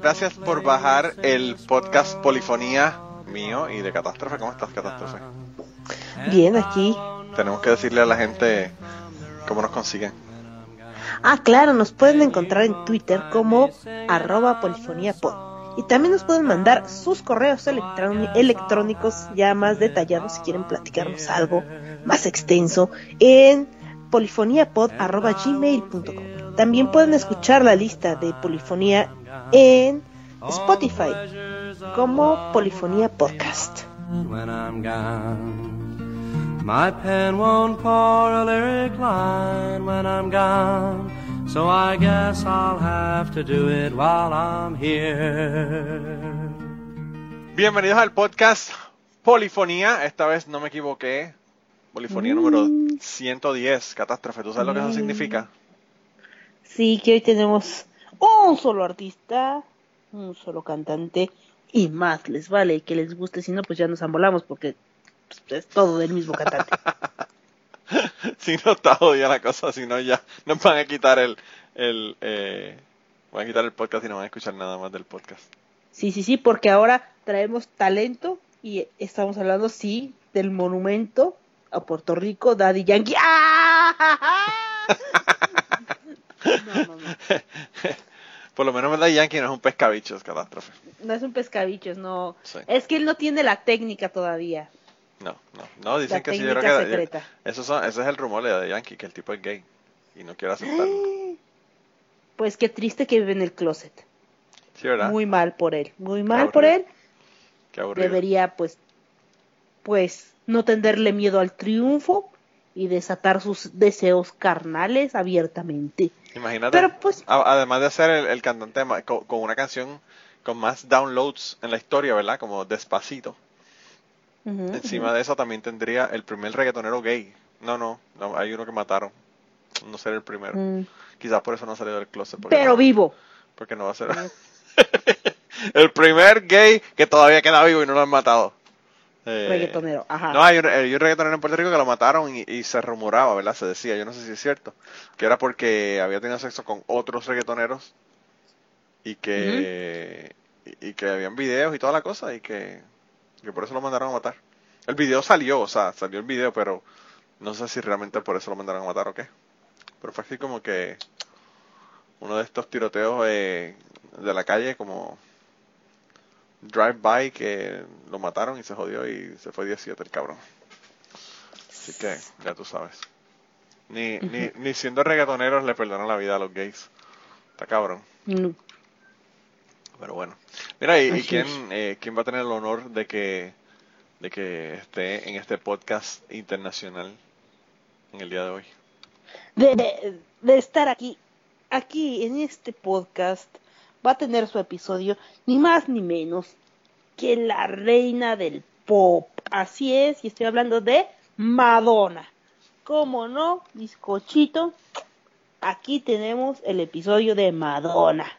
gracias por bajar el podcast Polifonía mío y de Catástrofe. ¿Cómo estás, Catástrofe? Bien, aquí. Tenemos que decirle a la gente cómo nos consiguen. Ah, claro, nos pueden encontrar en Twitter como arroba polifoniapod. Y también nos pueden mandar sus correos electrónicos ya más detallados si quieren platicarnos algo más extenso en polifoniapod.gmail.com. También pueden escuchar la lista de polifonía en Spotify como Polifonía Podcast. My pen won't pour a lyric line when I'm gone, so I guess I'll have to do it while I'm here. Bienvenidos al podcast Polifonía. Esta vez no me equivoqué. Polifonía número 110, catástrofe. ¿Tú sabes lo que eso significa? Sí, que hoy tenemos un solo artista, un solo cantante y más les vale que les guste, si no pues ya nos ambolamos porque pues, es todo del mismo cantante. si no está jodida la cosa, si no ya nos van a quitar el, el eh, van a quitar el podcast y no van a escuchar nada más del podcast. Sí, sí, sí, porque ahora traemos talento y estamos hablando, sí, del monumento a Puerto Rico, Daddy Yankee. no, no, no. Por lo menos Daddy Yankee no es un pescabichos, catástrofe. No es un pescabichos, no. Es que él no tiene la técnica todavía. No, no, no, dicen que sí, yo creo que eso son, ese es el rumor de Yankee, que el tipo es gay y no quiere aceptarlo. Pues qué triste que vive en el closet. Sí, ¿verdad? Muy mal por él, muy mal por él. Qué aburrido. Debería, pues, pues, no tenderle miedo al triunfo y desatar sus deseos carnales abiertamente. Imagínate. Pero pues, además de ser el, cantante con, con, una canción con más downloads en la historia, ¿verdad? Como Despacito. Encima de eso también tendría el primer reggaetonero gay. No, no, hay uno que mataron. No será el primero. Mm. Quizás por eso no ha salido del closet. Pero vivo. Porque no va a ser. el primer gay que todavía queda vivo y no lo han matado. Eh, reggaetonero, ajá. No, hay un, reggaetonero en Puerto Rico que lo mataron y, se rumoraba, ¿verdad? Se decía, yo no sé si es cierto, que era porque había tenido sexo con otros reggaetoneros y que, y que habían videos y toda la cosa y que que por eso lo mandaron a matar. El video salió, o sea, salió el video, pero no sé si realmente por eso lo mandaron a matar o qué. Pero fue así como que uno de estos tiroteos de la calle, como drive-by, que lo mataron y se jodió y se fue 17 el cabrón. Así que, ya tú sabes. Ni, ni, ni siendo reggaetoneros le perdonan la vida a los gays. Está cabrón. Pero bueno. Mira, ¿y, quién, eh, quién va a tener el honor de que, de que esté en este podcast internacional en el día de hoy? De, de, estar aquí, aquí en este podcast, va a tener su episodio ni más ni menos que la reina del pop. Así es, y estoy hablando de Madonna. ¿Cómo no, bizcochito? Aquí tenemos el episodio de Madonna.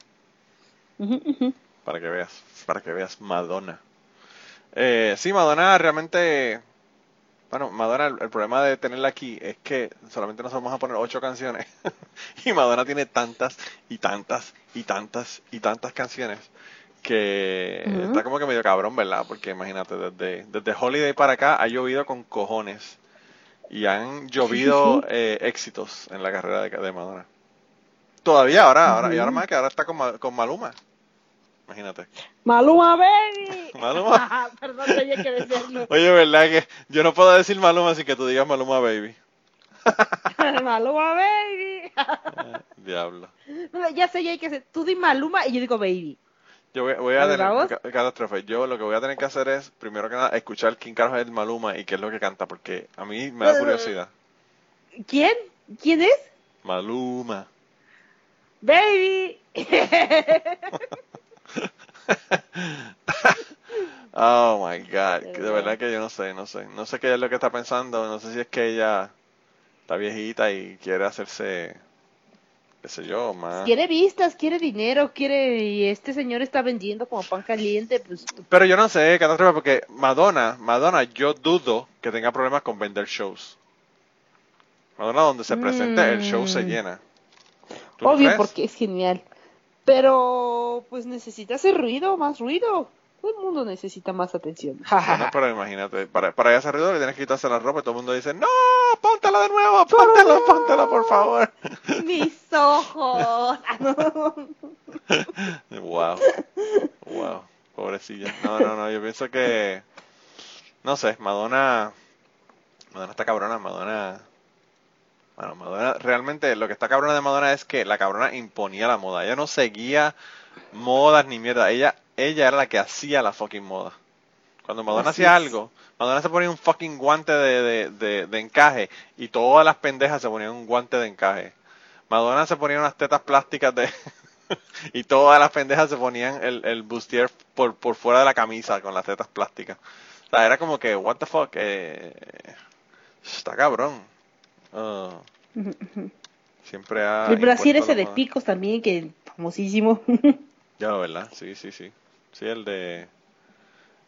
Para que veas, para que veas Madonna. Eh, sí, Madonna realmente, bueno, Madonna, el, problema de tenerla aquí es que solamente nos vamos a poner ocho canciones y Madonna tiene tantas y tantas y tantas y tantas canciones que está como que medio cabrón, ¿verdad? Porque imagínate, desde, desde Holiday para acá ha llovido con cojones y han llovido eh, éxitos en la carrera de, de Madonna. Todavía ahora, ahora, y ahora más que ahora está con, con Maluma. Imagínate. Maluma Baby. Maluma. Perdón, tenía que decirlo. Oye, ¿verdad que yo no puedo decir Maluma sin que tú digas Maluma Baby? Maluma Baby. Diablo. ya sé, ya hay que hacer. Tú di Maluma y yo digo Baby. Yo voy, a tener catástrofe. Yo lo que voy a tener que hacer es, primero que nada, escuchar quién carajo es Maluma y qué es lo que canta, porque a mí me da eh, curiosidad. ¿Quién? ¿Quién es? Maluma. Baby. oh my god, de verdad que yo no sé, no sé, no sé qué es lo que está pensando, no sé si es que ella está viejita y quiere hacerse, qué sé yo, más. Quiere vistas, quiere dinero, quiere, y este señor está vendiendo como pan caliente, pues. Pero yo no sé, catástrofe, porque Madonna, Madonna, yo dudo que tenga problemas con vender shows. Madonna donde se presente, el show se mm. llena. Obvio, porque es genial. Pero pues necesita hacer ruido, más ruido. Todo el mundo necesita más atención. Bueno, pero imagínate, para, para ese ruido le tienes que quitarse la ropa y todo el mundo dice, no, póntela de nuevo, póntela, póntela, por favor. Mis ojos. Ah. Wow, wow, pobrecilla. No, no, no, yo pienso que, no sé, Madonna, Madonna está cabrona, Madonna, bueno, Madonna, realmente lo que está cabrona de Madonna es que la cabrona imponía la moda, ella no seguía modas ni mierda, ella, ella era la que hacía la fucking moda. Cuando Madonna Así hacía es. algo, Madonna se ponía un fucking guante de, de, de, de encaje y todas las pendejas se ponían un guante de encaje. Madonna se ponía unas tetas plásticas de y todas las pendejas se ponían el, el bustier por, por fuera de la camisa con las tetas plásticas. O sea, era como que, what the fuck, eh, está cabrón. Ah, siempre ha... El brasier ese de picos también, que famosísimo. Ya, ¿verdad? Sí, sí, sí. Sí, el de...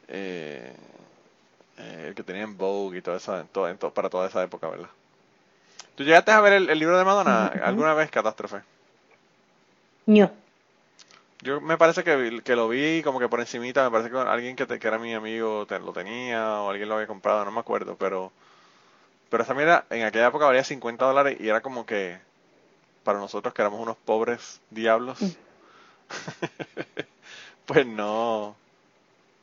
eh, eh, el que tenía en Vogue y en en todo- para toda esa época, ¿verdad? ¿Tú llegaste a ver el, el libro de Madonna alguna vez, Catástrofe? No. Yo me parece que, lo vi como que por encimita, me parece que alguien que, te- que era mi amigo te- lo tenía o alguien lo había comprado, no me acuerdo, pero pero esa mira, en aquella época valía 50 dólares y era como que para nosotros que éramos unos pobres diablos, pues no,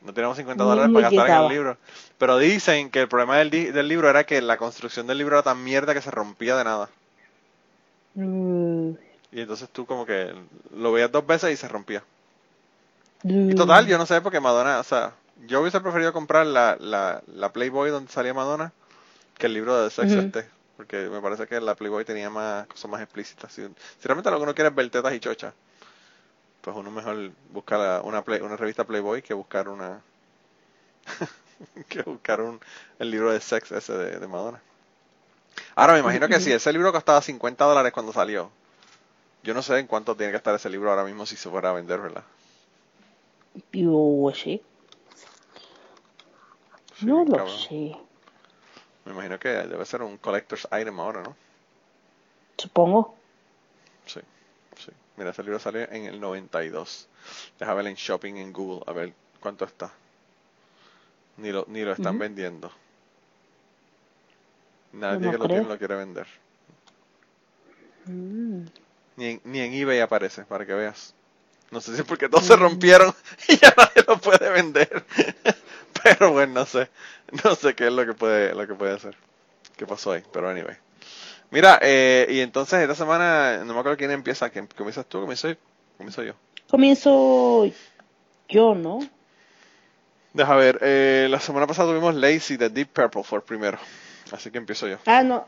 no teníamos 50 No dólares para gastar en el libro. Pero dicen que el problema del, di- del libro era que la construcción del libro era tan mierda que se rompía de nada. Mm. Y entonces tú como que lo veías dos veces y se rompía. Y Mm. total, yo no sé porque Madonna, o sea, yo hubiese preferido comprar la, la, la Playboy donde salía Madonna que el libro de Sex este, porque me parece que la Playboy tenía más cosas más explícitas. Si, si realmente lo que uno quiere es ver tetas y chochas, pues uno mejor busca la- una, play- una revista Playboy que buscar una que buscar un, el libro de Sex ese de, de Madonna. Ahora me imagino que si ese libro costaba 50 dólares cuando salió, yo no sé en cuánto tiene que estar ese libro ahora mismo si se fuera a vender, ¿verdad? Yo. Sí, No lo cabrón. sé. Me imagino que debe ser un collector's item ahora, ¿no? Supongo. Sí, sí. Mira, ese libro salió en el 92. Deja ver en shopping en Google, a ver cuánto está. Ni lo, ni lo están vendiendo. Nadie No que lo tiene lo quiere vender. Mm. Ni en, ni en eBay aparece, para que veas. No sé si es porque todos se rompieron y ya nadie lo puede vender. Pero bueno, no sé. No sé qué es lo que puede, lo que puede hacer. ¿Qué pasó ahí? Pero anyway. Mira, eh, y entonces esta semana, no me acuerdo quién empieza. ¿Quién- ¿Comienzas tú? ¿Comienzo, comienzo yo? Comienzo yo, ¿no? Deja ver, eh, la semana pasada tuvimos Lazy de Deep Purple fue el primero. Así que empiezo yo. Ah, no.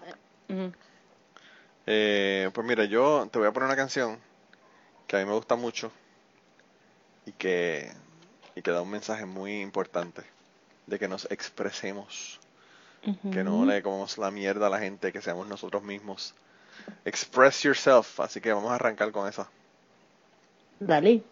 Eh, pues mira, yo te voy a poner una canción que a mí me gusta mucho y que, y que da un mensaje muy importante de que nos expresemos, que no le comamos la mierda a la gente, que seamos nosotros mismos. Express yourself, así que vamos a arrancar con esa. Dale.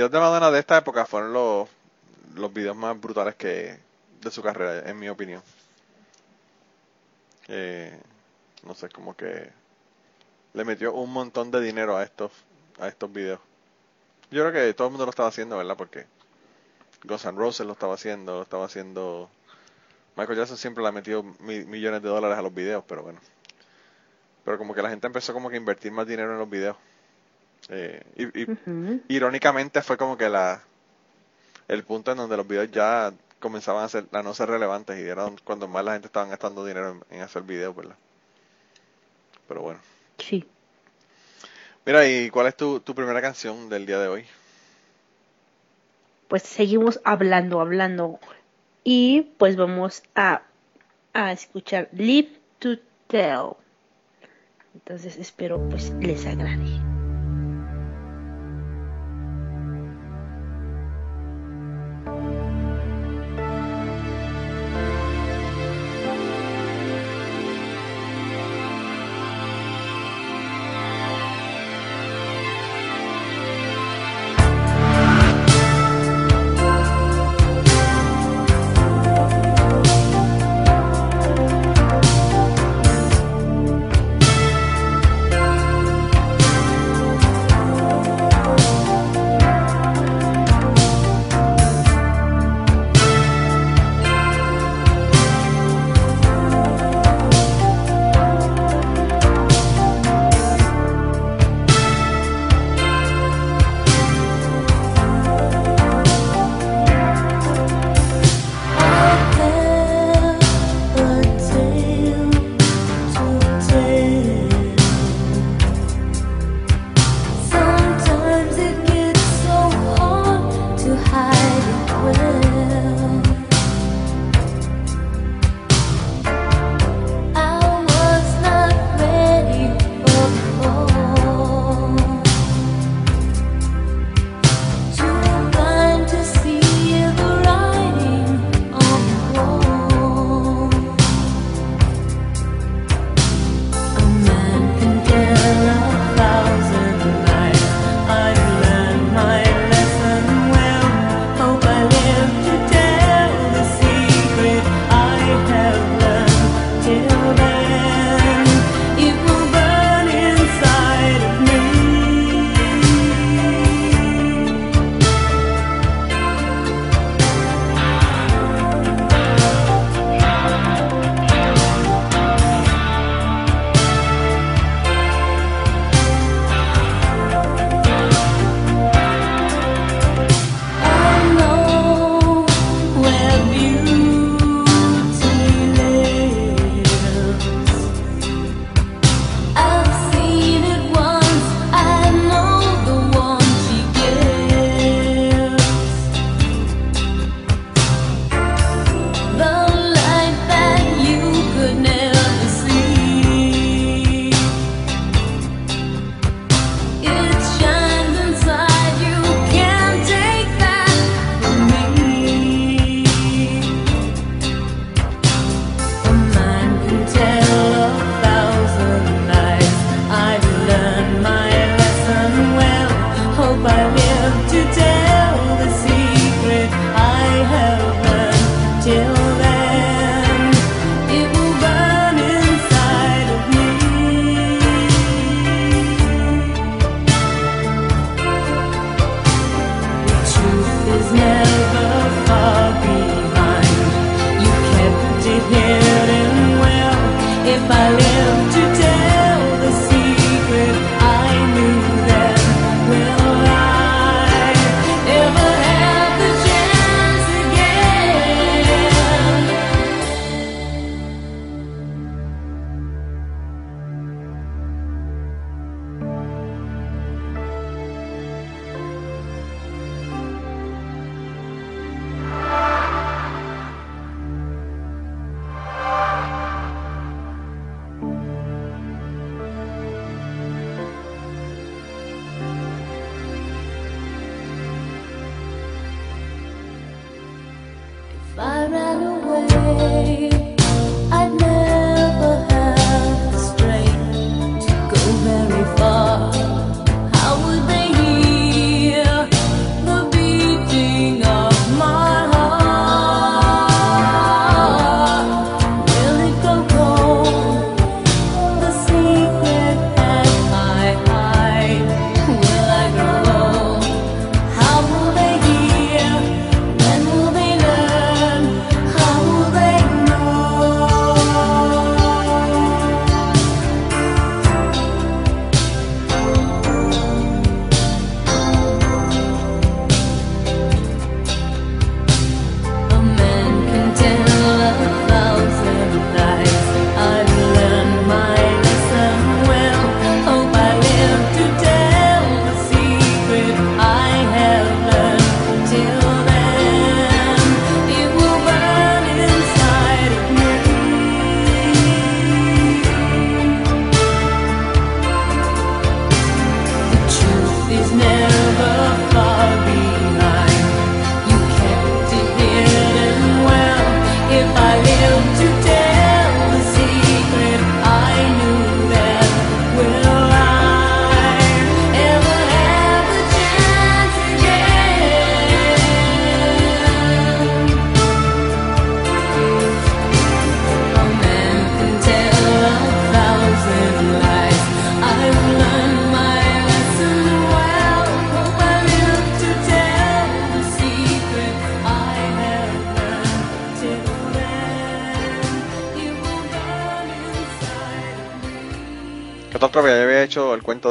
Videos de Madonna de esta época fueron los, los videos más brutales que de su carrera, en mi opinión. Eh, no sé, como que le metió un montón de dinero a estos, a estos videos. Yo creo que todo el mundo lo estaba haciendo, ¿verdad? Porque Guns N' Roses lo estaba haciendo, lo estaba haciendo... Michael Jackson siempre le ha metido mi- millones de dólares a los videos, pero bueno. Pero como que la gente empezó como que a invertir más dinero en los videos. Eh, y, y irónicamente fue como que la el punto en donde los videos ya comenzaban a ser a no ser relevantes y era cuando más la gente estaba gastando dinero en, en hacer videos, ¿verdad? Pero bueno. Sí. Mira, ¿y cuál es tu, tu primera canción del día de hoy? Pues seguimos hablando, hablando. Y pues vamos a, a escuchar Live to Tell. Entonces espero pues les agrade.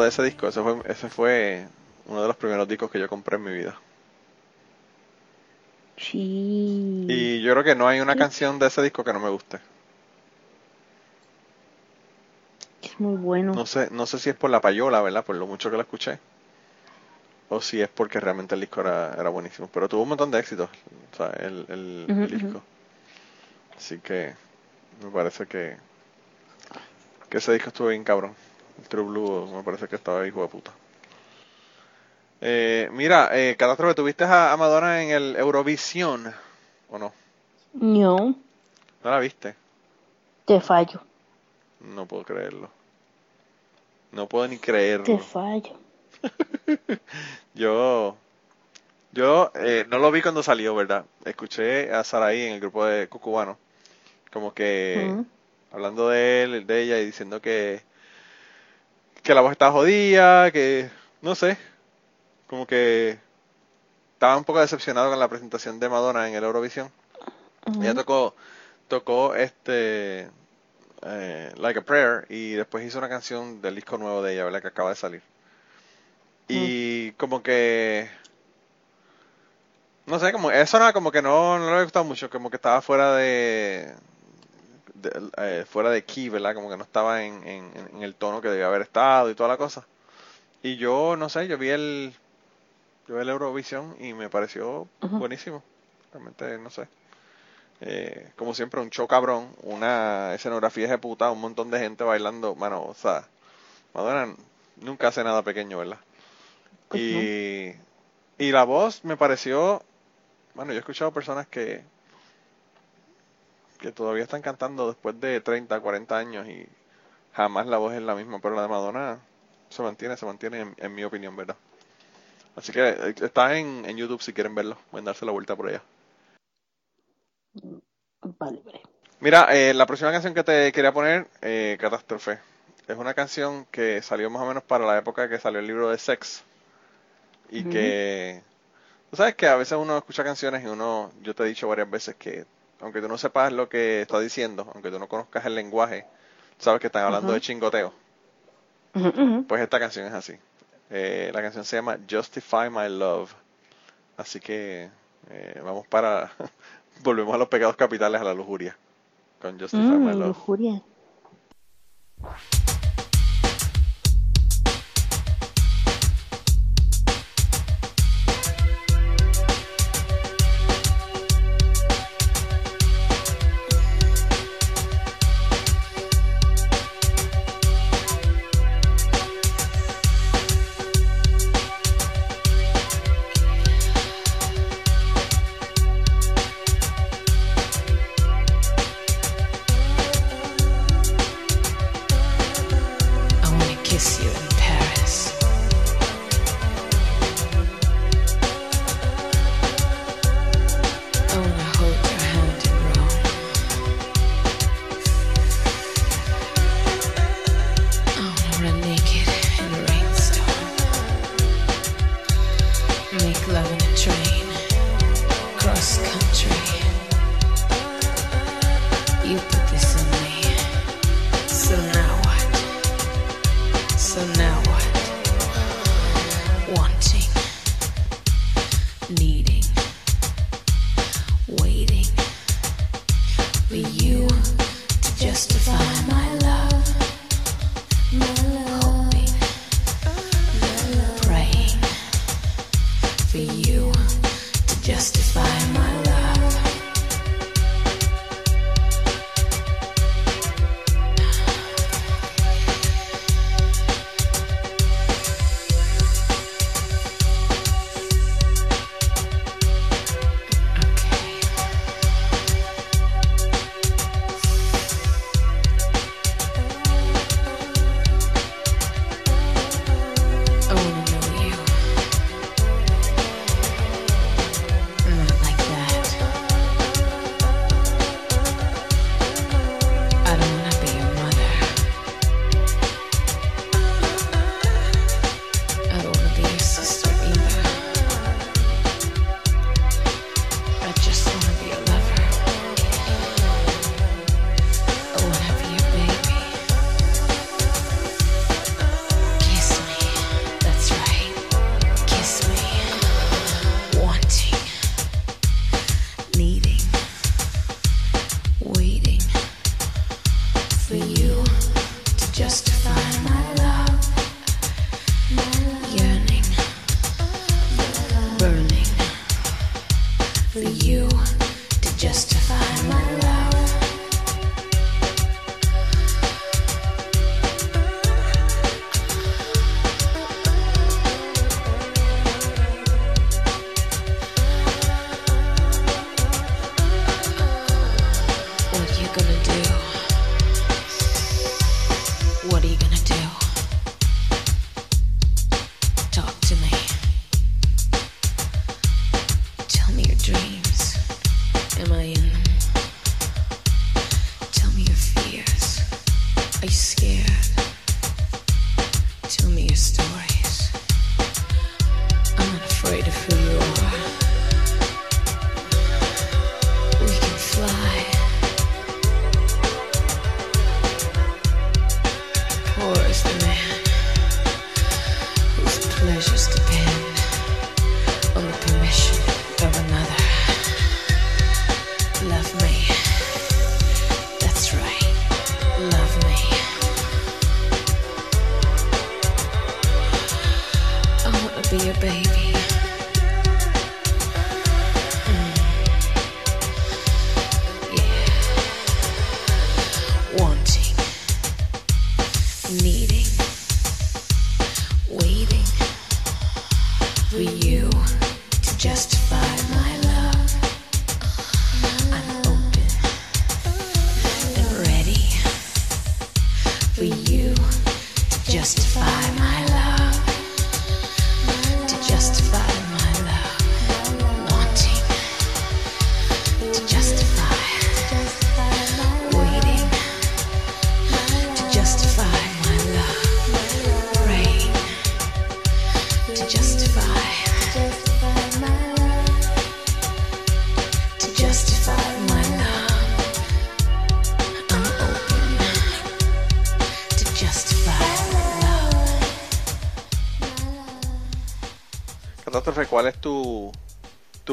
De ese disco. Ese fue, ese fue uno de los primeros discos que yo compré en mi vida. Sí. Y yo creo que no hay una canción de ese disco que no me guste. Es muy bueno. No sé, no sé si es por la payola, ¿verdad? Por lo mucho que la escuché. O si es porque realmente el disco era, era buenísimo. Pero tuvo un montón de éxitos, o sea, el, el- disco. Así que me parece que, que ese disco estuvo bien cabrón. El True Blue me parece que estaba hijo de puta. Eh, mira, eh, Catástrofe, ¿tuviste a, a Madonna en el Eurovisión? ¿O no? No, ¿No la viste? te fallo. No puedo creerlo. No puedo ni creerlo. Te fallo. Yo, yo eh, no lo vi cuando salió, ¿verdad? Escuché a Saraí en el grupo de Cucubano, como que Ujú. hablando de él, de ella y diciendo que que la voz estaba jodida, que no sé, como que estaba un poco decepcionado con la presentación de Madonna en el Eurovisión. Ujú. Ella tocó, tocó este eh, Like a Prayer y después hizo una canción del disco nuevo de ella, ¿verdad? Que acaba de salir. Y como que no sé, como eso era como que no, no le gustaba mucho, como que estaba fuera de, de- eh, fuera de key, ¿verdad? Como que no estaba en, en, en el tono que debía haber estado y toda la cosa. Y yo, no sé, yo vi el yo vi el Eurovisión y me pareció buenísimo. Realmente, no sé. Eh, como siempre, un show cabrón, una escenografía puta, un montón de gente bailando. Mano, o sea, Madonna nunca hace nada pequeño, ¿verdad? Pues y, y la voz me pareció. Bueno, yo he escuchado personas que. Que todavía están cantando después de 30, 40 años y jamás la voz es la misma, pero la de Madonna se mantiene, se mantiene en, en mi opinión, ¿verdad? Así que eh, está en, en YouTube si quieren verlo, pueden darse la vuelta por allá. Vale, vale. Mira, eh, la próxima canción que te quería poner, eh, Catástrofe, es una canción que salió más o menos para la época que salió el libro de Sex. Y que, tú sabes que a veces uno escucha canciones y uno, yo te he dicho varias veces que, aunque tú no sepas lo que está diciendo, aunque tú no conozcas el lenguaje, sabes que están hablando de chingoteo. Pues esta canción es así. Eh, la canción se llama Justify My Love. Así que eh, vamos para, volvemos a los pecados capitales, a la lujuria, con Justify My Mm, Love. lujuria. Love in a train, cross country. You put this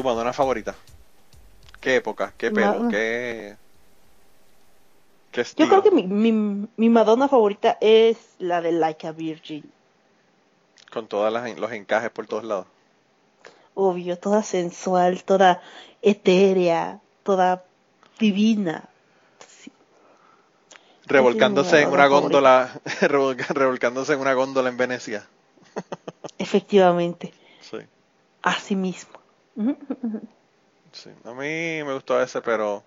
Madonna favorita? ¿Qué época? ¿Qué pelo? Ma- ¿Qué, qué Yo estilo? creo que mi, mi, mi Madonna favorita es la de Like a Virgin. Con todos los encajes por todos lados. Obvio, toda sensual, toda etérea, toda divina. Sí, Revolcándose en una Madonna góndola, revolcándose en una góndola en Venecia. efectivamente, Sí, así mismo. Sí. A mí me gustó ese, pero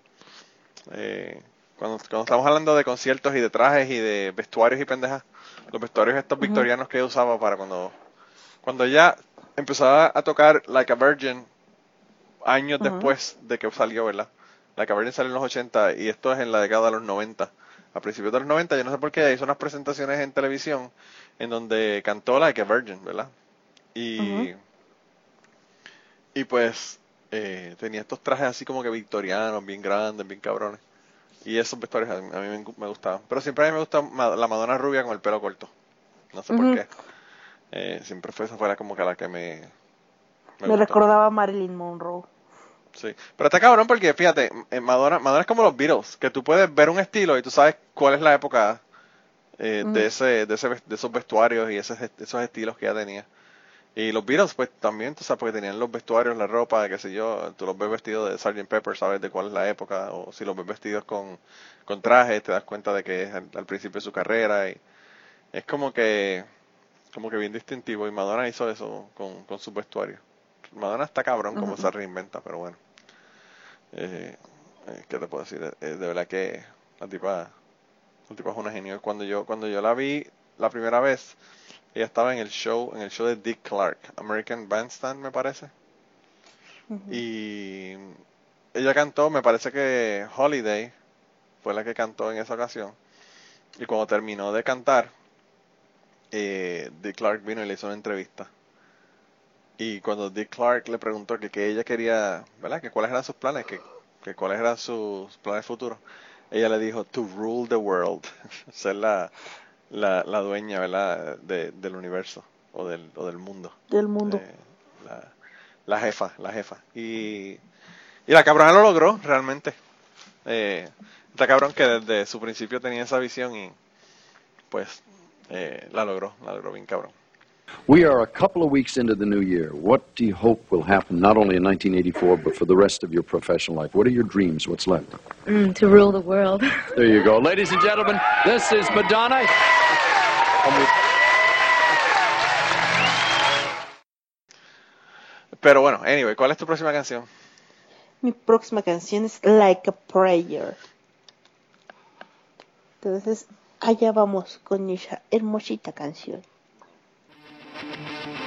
eh, cuando, cuando estamos hablando de conciertos y de trajes y de vestuarios y pendejas, los vestuarios estos victorianos que ella usaba para cuando, cuando ella empezaba a tocar Like a Virgin años después de que salió, ¿verdad? Like a Virgin salió en los 80 y esto es en la década de los 90. A principios de los 90, yo no sé por qué, hizo unas presentaciones en televisión en donde cantó Like a Virgin, ¿verdad? Y. y pues eh, tenía estos trajes así como que victorianos, bien grandes, bien cabrones. Y esos vestuarios a mí, a mí me, me gustaban. Pero siempre a mí me gusta la Madonna rubia con el pelo corto. No sé por qué. Eh, siempre fue esa fuera como que la que me... Me, recordaba a Marilyn Monroe. Sí. Pero está cabrón porque, fíjate, eh, Madonna, Madonna es como los Beatles, que tú puedes ver un estilo y tú sabes cuál es la época eh, de ese, de ese, de esos vestuarios y esos estilos que ella tenía. Y los Beatles, pues también, tú sabes, porque tenían los vestuarios, la ropa, qué sé yo, tú los ves vestidos de Sgt. Pepper, sabes de cuál es la época, o si los ves vestidos con, con trajes, te das cuenta de que es al, al principio de su carrera, y es como que, como que bien distintivo, y Madonna hizo eso con, con sus vestuarios. Madonna está cabrón como se reinventa, pero bueno. Eh, eh, ¿Qué te puedo decir? Eh, de verdad que la tipa, la tipa es una genio. Cuando yo, cuando yo la vi la primera vez, ella estaba en el show, en el show de Dick Clark, American Bandstand me parece. Y ella cantó, me parece que Holiday fue la que cantó en esa ocasión. Y cuando terminó de cantar, eh, Dick Clark vino y le hizo una entrevista. Y cuando Dick Clark le preguntó que, que ella quería, ¿verdad? Que cuáles eran sus planes, que, que cuáles eran sus planes futuros, ella le dijo, to rule the world, ser la, la, la dueña, ¿verdad? De, del universo o del, o del mundo. Del mundo. Eh, la, la jefa, la jefa. Y, y la cabrona lo logró realmente. Eh, está cabrón que desde su principio tenía esa visión y pues eh, la logró, la logró bien cabrón. We are a couple of weeks into the new year. What do you hope will happen not only in 1984, but for the rest of your professional life? What are your dreams? What's left? Mm, to rule the world. There you go. Ladies and gentlemen, this is Madonna. Pero bueno, anyway, ¿cuál es tu próxima canción? Mi próxima canción es Like a Prayer. Entonces, allá vamos con esa hermosita canción. Thank you.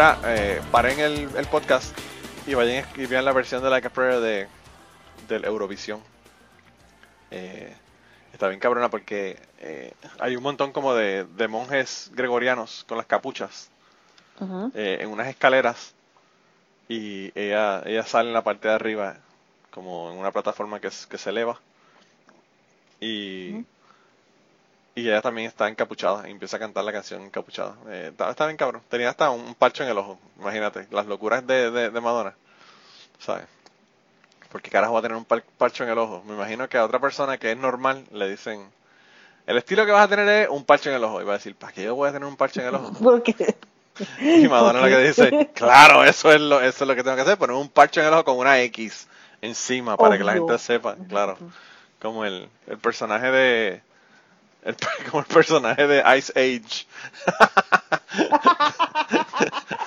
Ahora eh, paren el, el podcast y vayan y vean la versión de Like a Prayer de, del Eurovisión. Eh, está bien cabrona porque eh, hay un montón como de, de monjes gregorianos con las capuchas eh, en unas escaleras y ella, ella sale en la parte de arriba como en una plataforma que se eleva y, y ella también está encapuchada y empieza a cantar la canción encapuchada. Eh, está, está bien cabrón. Tenía hasta un parcho en el ojo, imagínate, las locuras de, de, de Madonna, ¿sabes? Porque carajo va a tener un par- parcho en el ojo. Me imagino que a otra persona que es normal le dicen, el estilo que vas a tener es un parcho en el ojo. Y va a decir, ¿para qué yo voy a tener un parcho en el ojo? Porque Y Madonna lo que dice, claro, eso es lo, eso es lo que tengo que hacer, poner un parche en el ojo con una X encima para que la gente sepa, claro. Como el, el personaje de el, como el personaje de Ice Age.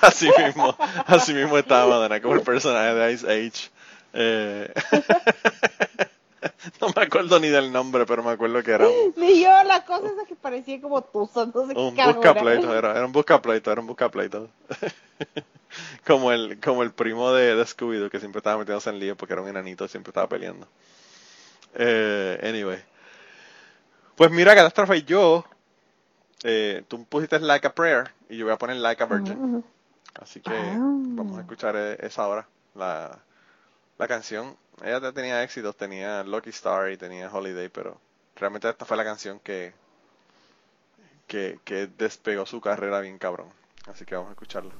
así mismo, así mismo estaba Madonna, como el personaje de Ice Age. Eh, no me acuerdo ni del nombre, pero me acuerdo que era un, ni yo la cosa esa que parecía como tuzo, no sé un qué carajo busca era. era, era un busca pleito, era un busca pleito. como el, como el primo de, de Scooby-Doo que siempre estaba metiéndose en lío porque era un enanito, siempre estaba peleando. Eh, anyway. Pues mira, Catástrofe, yo, eh, tú pusiste Like a Prayer y yo voy a poner Like a Virgin. Así que Ah. vamos a escuchar eh, esa hora, la, la canción. Ella ya tenía éxitos, tenía Lucky Star y tenía Holiday, pero realmente esta fue la canción que, que, que despegó su carrera bien cabrón. Así que vamos a escucharla.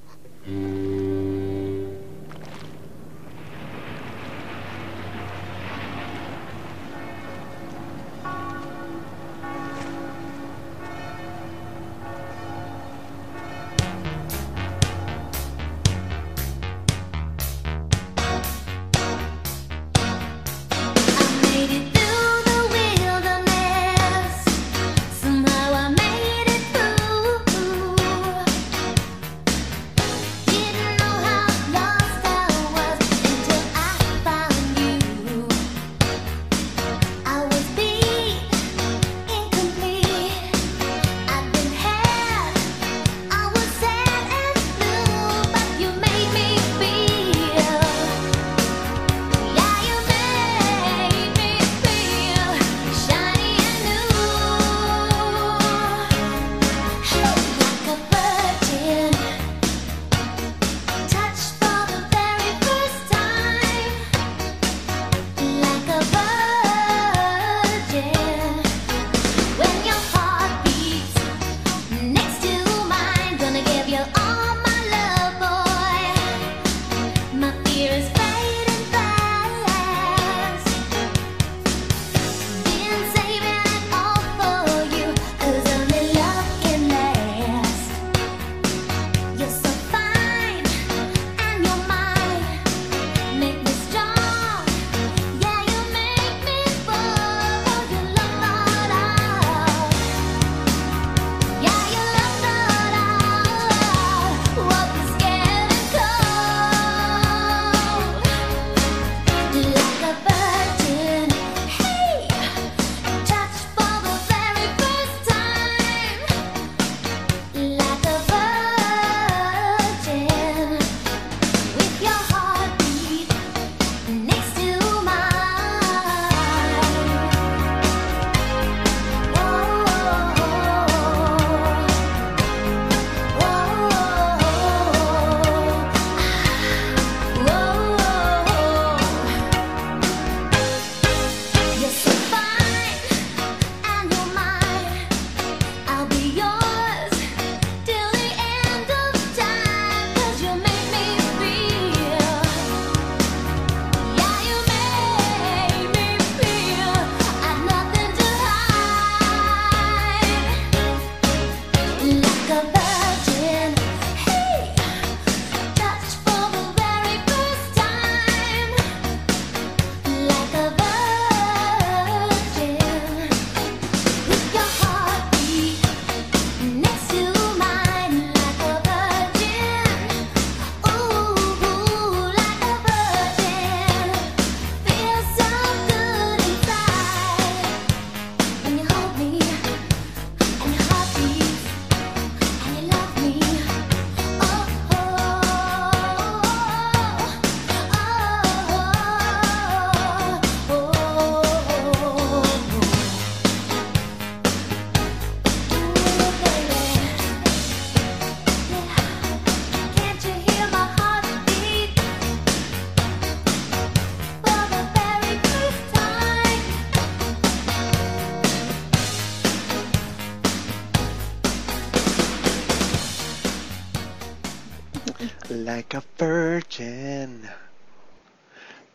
A virgin.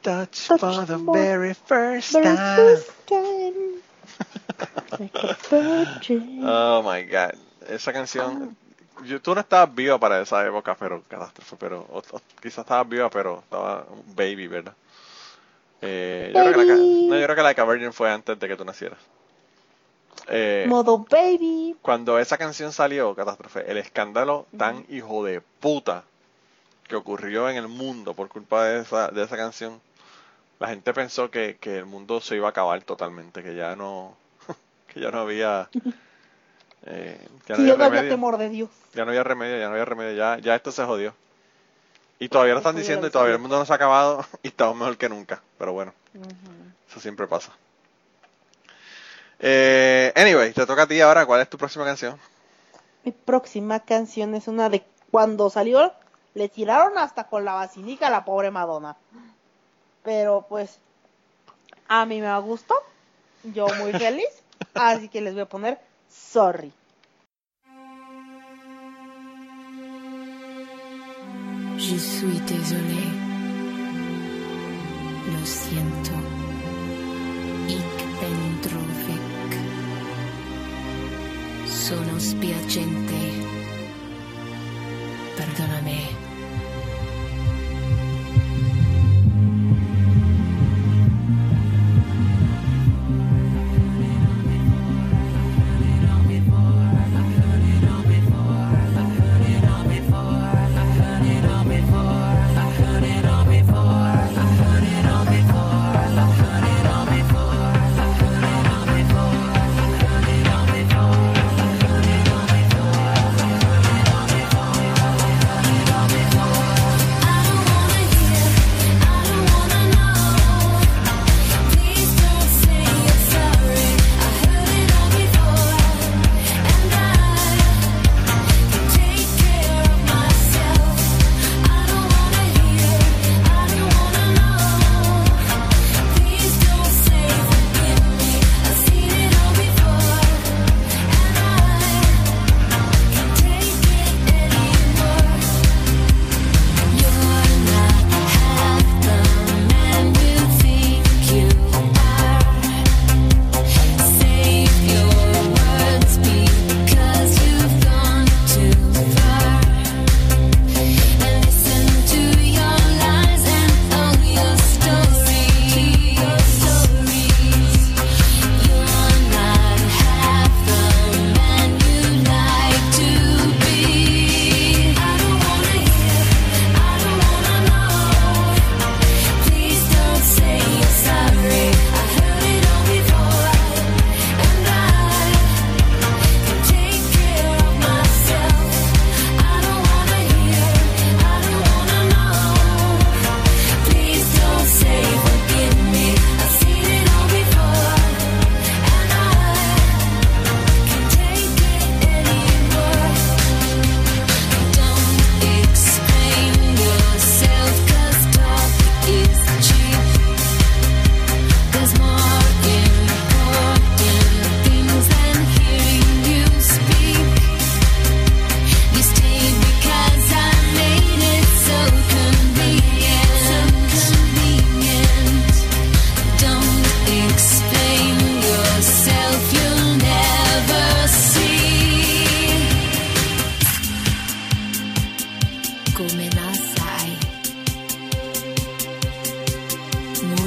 Touch Touch for the for very first Very time. first time. Like a virgin. Oh my god. Esa canción. yo- tú no estabas viva para esa época, pero catástrofe. Pero o- o quizás estabas viva, pero estaba un baby, ¿verdad? Eh, yo, creo que la, no, yo creo que Like a Virgin fue antes de que tú nacieras. Eh, Modo baby. cuando esa canción salió, catástrofe, el escándalo tan hijo de puta que ocurrió en el mundo por culpa de esa, de esa canción, la gente pensó que, que el mundo se iba a acabar totalmente, que ya no, que ya no había, eh, ya no había yo temor de Dios. ya no había remedio, ya no había remedio, ya, ya esto se jodió. Y todavía lo están diciendo y todavía el mundo no se ha acabado y estamos mejor que nunca, pero bueno, eso siempre pasa. Eh, anyway, te toca a ti ahora, ¿cuál es tu próxima canción? Mi próxima canción es una de cuando salió, le tiraron hasta con la basílica a la pobre Madonna. Pero pues, a mí me gustó, yo muy feliz, así que les voy a poner Sorry. Je suis désolé. Lo siento. Ben. Sono spiacente. Perdóname.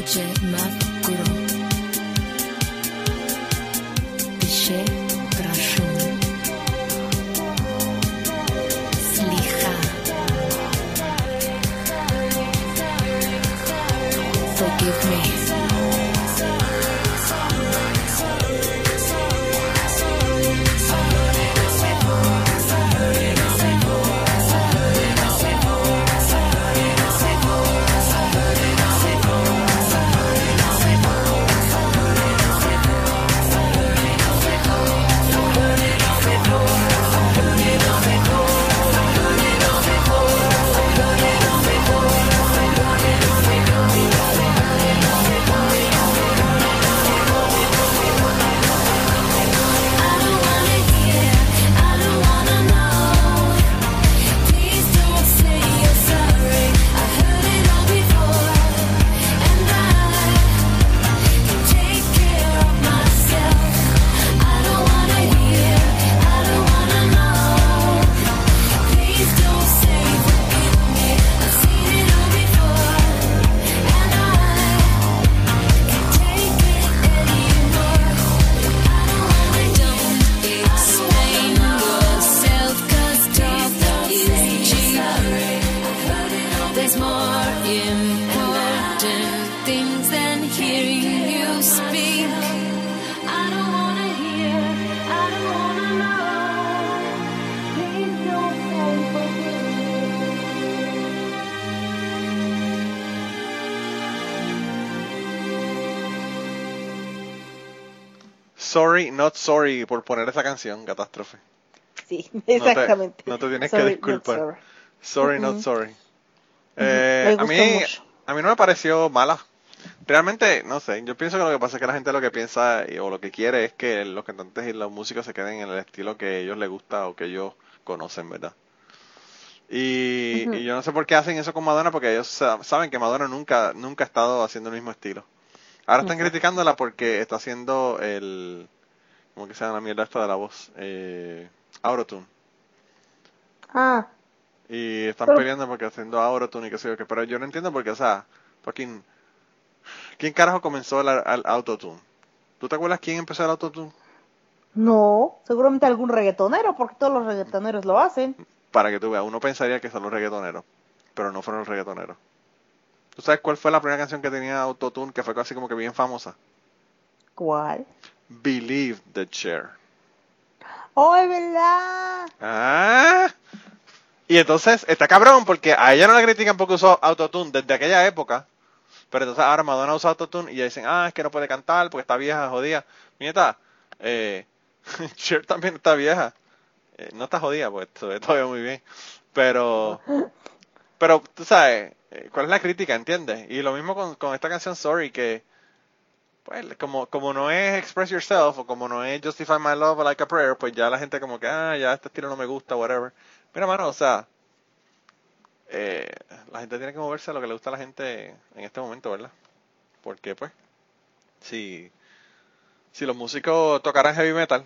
Project Mother. Sorry, not sorry por poner esa canción, Catástrofe. Sí, te- exactamente. no te tienes que not disculpar. sorry. Sorry, not sorry. Eh, a, mí, mucho. a mí no me pareció mala. Realmente, no sé, yo pienso que lo que pasa es que la gente lo que piensa y- o lo que quiere es que los cantantes y los músicos se queden en el estilo que a ellos les gusta o que ellos conocen, ¿verdad? Y, y yo no sé por qué hacen eso con Madonna, porque ellos sa- saben que Madonna nunca, nunca ha estado haciendo el mismo estilo. Ahora están criticándola porque está haciendo el... ¿Cómo que se llama la mierda esta de la voz? Eh, Autotune. Ah, Y están Pero- peleando porque haciendo Autotune y qué sé yo qué. Pero yo no entiendo porque, o sea, fucking... ¿Quién carajo comenzó el, el Autotune? ¿Tú te acuerdas quién empezó el Autotune? no, seguramente algún reggaetonero, porque todos los reggaetoneros lo hacen. Para que tú veas, uno pensaría que son los reggaetoneros, pero no fueron los reggaetoneros. ¿Tú sabes cuál fue la primera canción que tenía Autotune que fue así como que bien famosa? ¿Cuál? Believe the Chair. ¡Oh, es verdad! Ah. Y entonces está cabrón porque a ella no la critican porque usó autotune desde aquella época. Pero entonces ahora Madonna usa autotune y ya dicen, ah, es que no puede cantar porque está vieja, jodida. Nieta, eh, Cher también está vieja. Eh, no está jodida, pues todavía muy bien. Pero, pero tú sabes, eh, ¿cuál es la crítica? ¿Entiendes? Y lo mismo con, con esta canción Sorry, que pues como, como no es Express Yourself o como no es Justify My Love Like a Prayer, pues ya la gente como que, ah, ya este estilo no me gusta, whatever. Mira, mano, o sea, eh, la gente tiene que moverse a lo que le gusta a la gente en este momento, ¿verdad? Porque, pues, si, si los músicos tocaran heavy metal,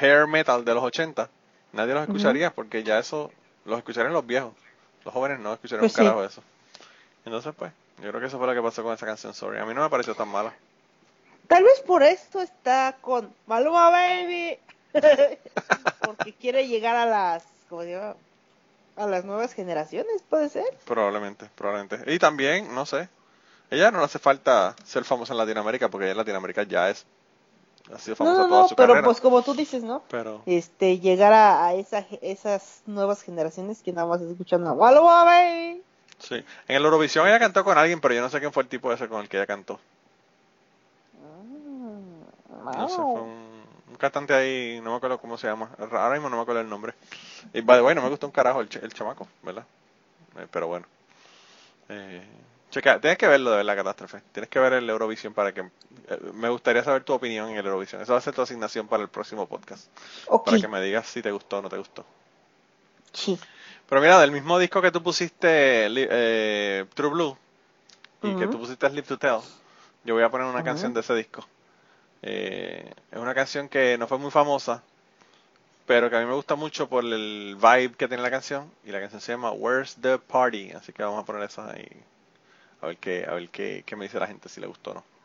hair metal de los 80, nadie los escucharía porque ya eso los escucharían los viejos. Los jóvenes no escucharían Pues un carajo de eso. Entonces, pues, yo creo que eso fue lo que pasó con esa canción, Sorry. A mí no me pareció tan mala. Tal vez por esto está con Maluma Baby. porque quiere llegar a las, ¿cómo se llama? A las nuevas generaciones, puede ser. Probablemente, probablemente. Y también, no sé, ella no le hace falta ser famosa en Latinoamérica porque ella en Latinoamérica ya es, ha sido No, famosa no, toda no, su pero carrera. pues como tú dices, ¿no? Pero, Este, llegar a, a esa, esas nuevas generaciones que nada más escuchan a Maluma Baby. sí. En el Eurovisión ella cantó con alguien, pero yo no sé quién fue el tipo ese con el que ella cantó. No sé, fue Wow. un, un cantante ahí, no me acuerdo cómo se llama. Ahora mismo no me acuerdo el nombre. Y by the way, no me gustó un carajo el, ch- el chamaco, ¿verdad? Eh, pero bueno. Eh, checa, tienes que verlo de verdad, catástrofe. Tienes que ver el Eurovisión para que. eh, me gustaría saber tu opinión en el Eurovisión. Esa va a ser tu asignación para el próximo podcast. Ok, Para que me digas si te gustó o no te gustó. sí. Pero mira, del mismo disco que tú pusiste, eh, True Blue, y que tú pusiste Live to Tell, yo voy a poner una canción de ese disco. Eh, es una canción que no fue muy famosa, pero que a mí me gusta mucho por el vibe que tiene la canción. Y la canción se llama Where's the Party? Así que vamos a poner esa ahí. A ver qué, a ver qué, qué me dice la gente, si le gustó o no.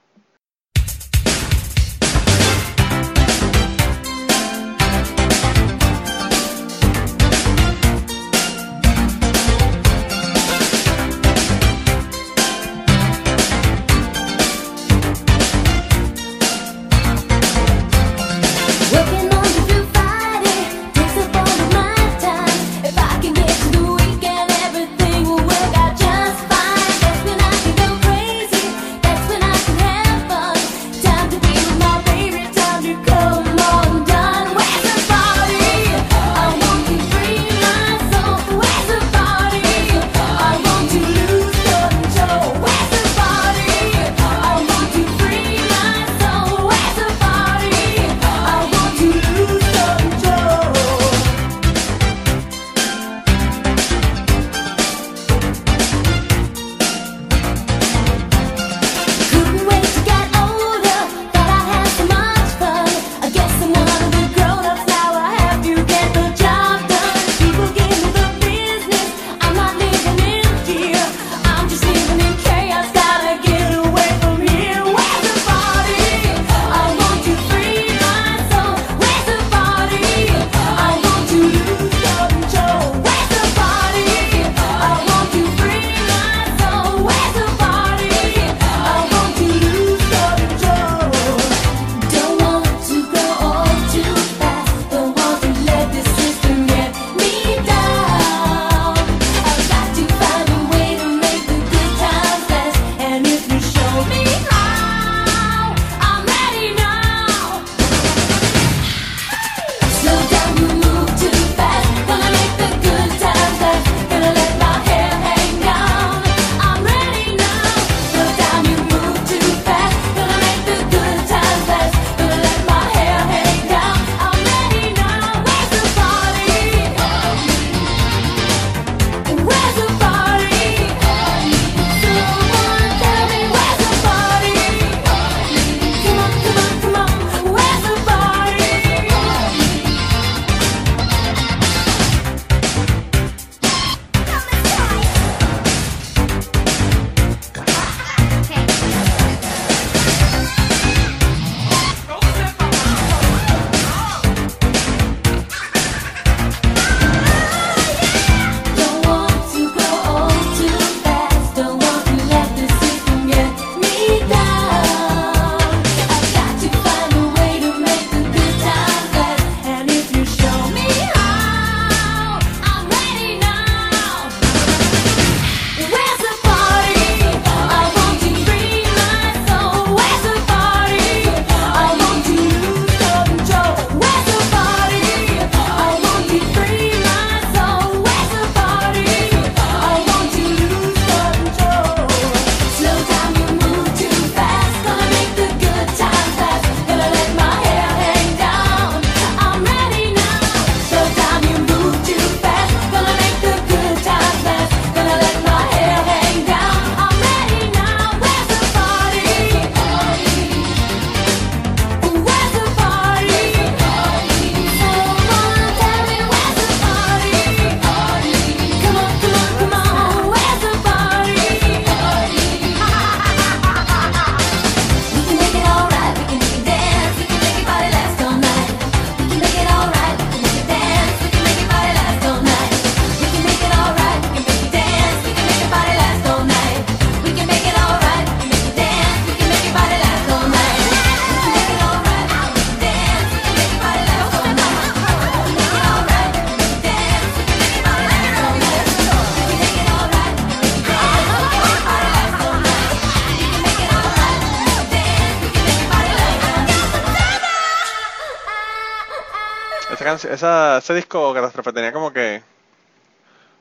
Ese disco Catástrofe tenía como que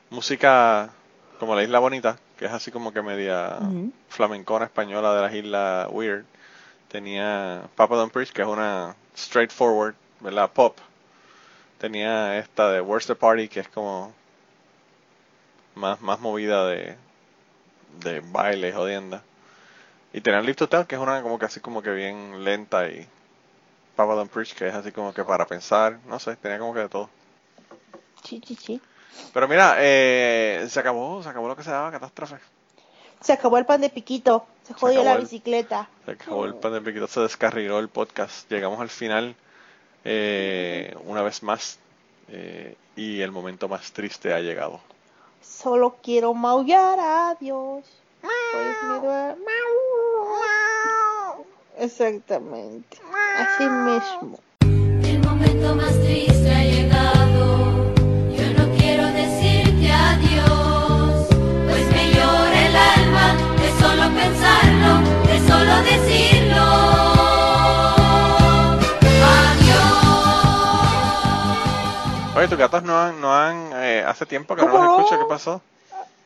música como la Isla Bonita, que es así como que media Ujú. flamencona española de las Islas Weird. Tenía Papa Don't Preach, que es una straightforward, ¿verdad? Pop. Tenía esta de Where's the Party, que es como más, más movida de, de baile, jodienda. Y tenía Live to Tell, que es una como que así como que bien lenta y Papa Don't Preach, que es así como que para pensar, no sé, tenía como que de todo. Sí, sí, sí. Pero mira, eh, se acabó, se acabó lo que se daba, catástrofe. Se acabó el pan de piquito. Se jodió acabó la el- bicicleta. Se acabó el pan de piquito, se descarriló el podcast. Llegamos al final eh, una vez más eh, y el momento más triste ha llegado. Solo quiero maullar a Dios. Pues me duele. Exactamente. Así mismo. El momento más triste ha llegado. Oye, tus gatos no han, no han, eh, hace tiempo que no ¿Cómo los escucho, ¿qué pasó?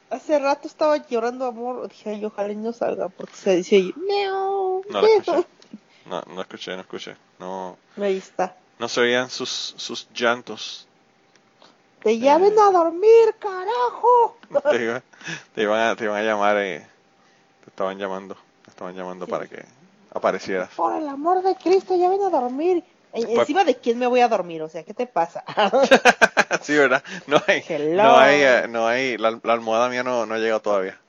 Hace rato estaba llorando amor. Dije, ay, ojalá y no salga porque se dice "Miau". No lo escuché. No, no escuché, no escuché. No, Ahí está. no se oían sus, sus llantos. Te llamen a dormir, carajo. Te, iba- te iban a, te iban a llamar, eh, te estaban llamando, te estaban llamando Sí. para que aparecieras. Por el amor de Cristo, ya ven a dormir. Pues- Encima de quién me voy a dormir, o sea, ¿qué te pasa? sí, ¿verdad? No hay, Hello. no hay, eh, no hay, la, la almohada mía no, no ha llegado todavía.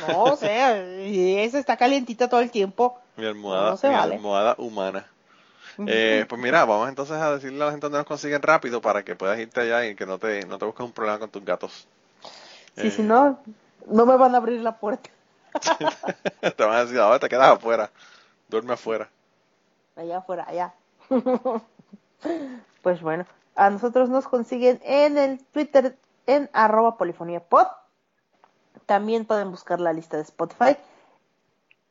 no, o sea, y esa está calientita todo el tiempo. Mi almohada, No se mi vale. almohada humana. Eh, pues mira, vamos entonces a decirle a la gente dónde nos consiguen rápido para que puedas irte allá y que no te, no te busques un problema con tus gatos. Sí, Eh, si no, no me van a abrir la puerta. te van a decir, ahora te quedas afuera, duerme afuera. Allá afuera, allá. pues bueno, a nosotros nos consiguen en el Twitter en arroba polifonía pod. También pueden buscar la lista de Spotify,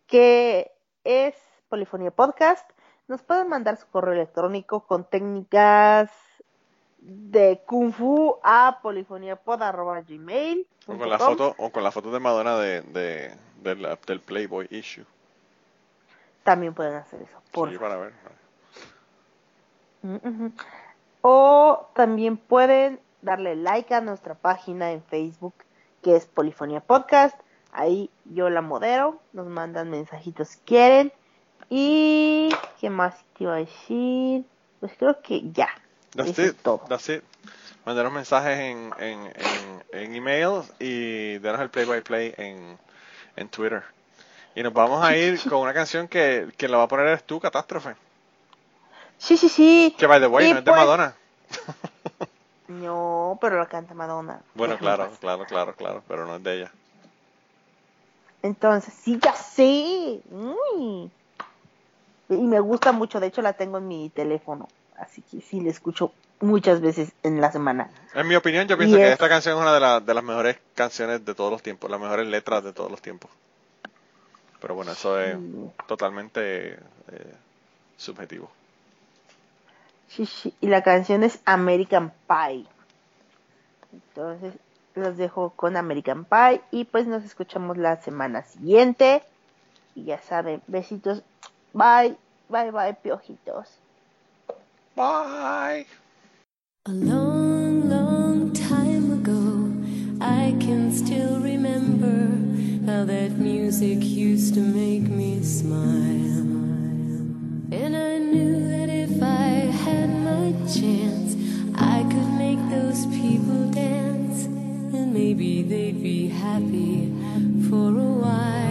que es Polifonía Podcast. Nos pueden mandar su correo electrónico con técnicas de Kung Fu a polifoniapod.gmail. O con la foto, o con la foto de Madonna de, de, de la- del Playboy issue. También pueden hacer eso. Por Sí, para ver. O también pueden darle like a nuestra página en Facebook, que es Polifonía Podcast. Ahí yo la modero, nos mandan mensajitos si quieren. Y qué más te iba a decir. Pues creo que ya. That's Eso es it. todo. That's it. Mandaros mensajes en, en, en, en email y denos el play by play en, en Twitter. Y nos vamos a ir con una canción que, que la va a poner eres tú, Catástrofe. Sí, sí, sí. Que by the way, Y no es de pues- Madonna. No, pero la canta Madonna. Bueno, Déjame claro, claro, claro, claro, pero no es de ella. Entonces, sí, ya sé. Uy. Y me gusta mucho, de hecho la tengo en mi teléfono. Así que sí, la escucho muchas veces en la semana. En mi opinión, yo pienso que es- esta canción es una de, la- de las mejores canciones de todos los tiempos, las mejores letras de todos los tiempos. Pero bueno, eso es Sí. totalmente eh, subjetivo. Sí, sí, Y la canción es American Pie. Entonces, los dejo con American Pie. Y pues nos escuchamos la semana siguiente. Y ya saben, besitos. Bye, bye, bye, piojitos. Bye. A long, long time ago, I can still remember how that music used to make me smile. Chance, I could make those people dance. And maybe they'd be happy for a while.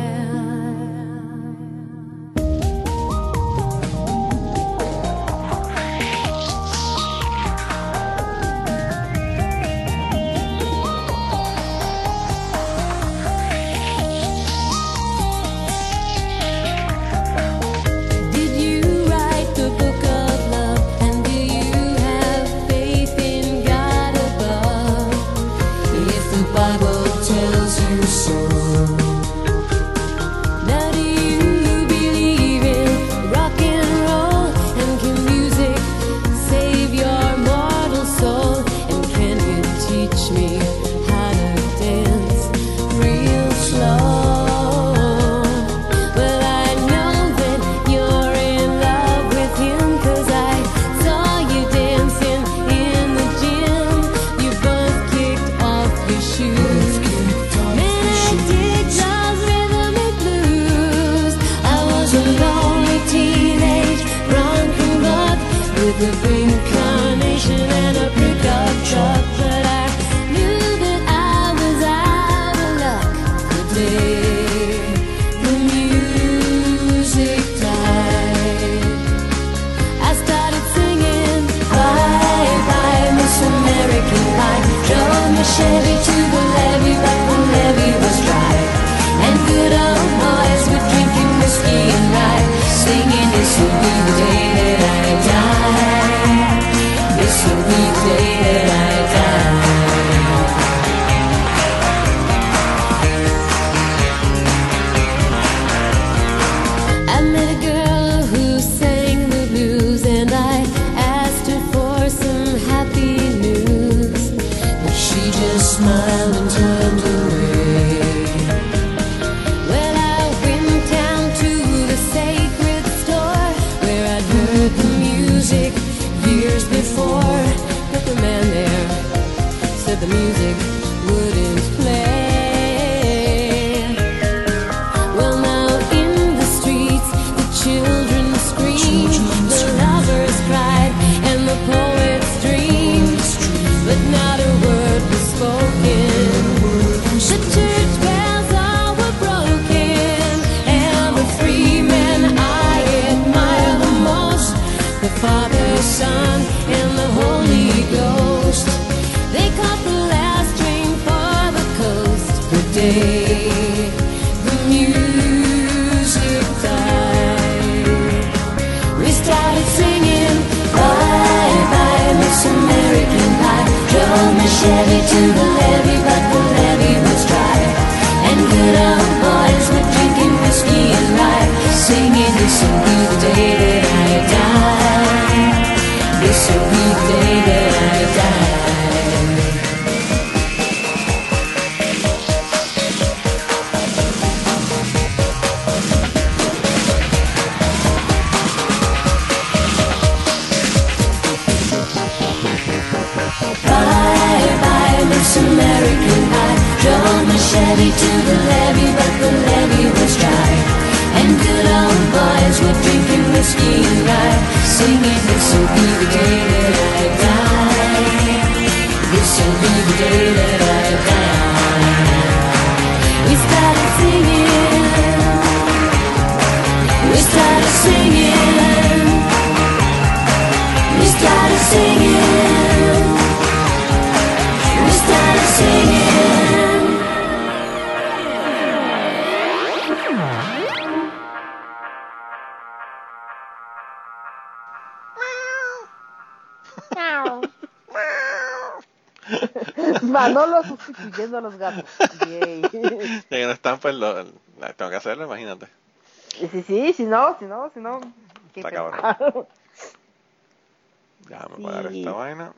Viendo a los gatos. Yay. que no están, pues lo, tengo que hacerlo, imagínate. Y si sí, si no, si no, si no. Está cabrón. Déjame sí. pagar esta vaina.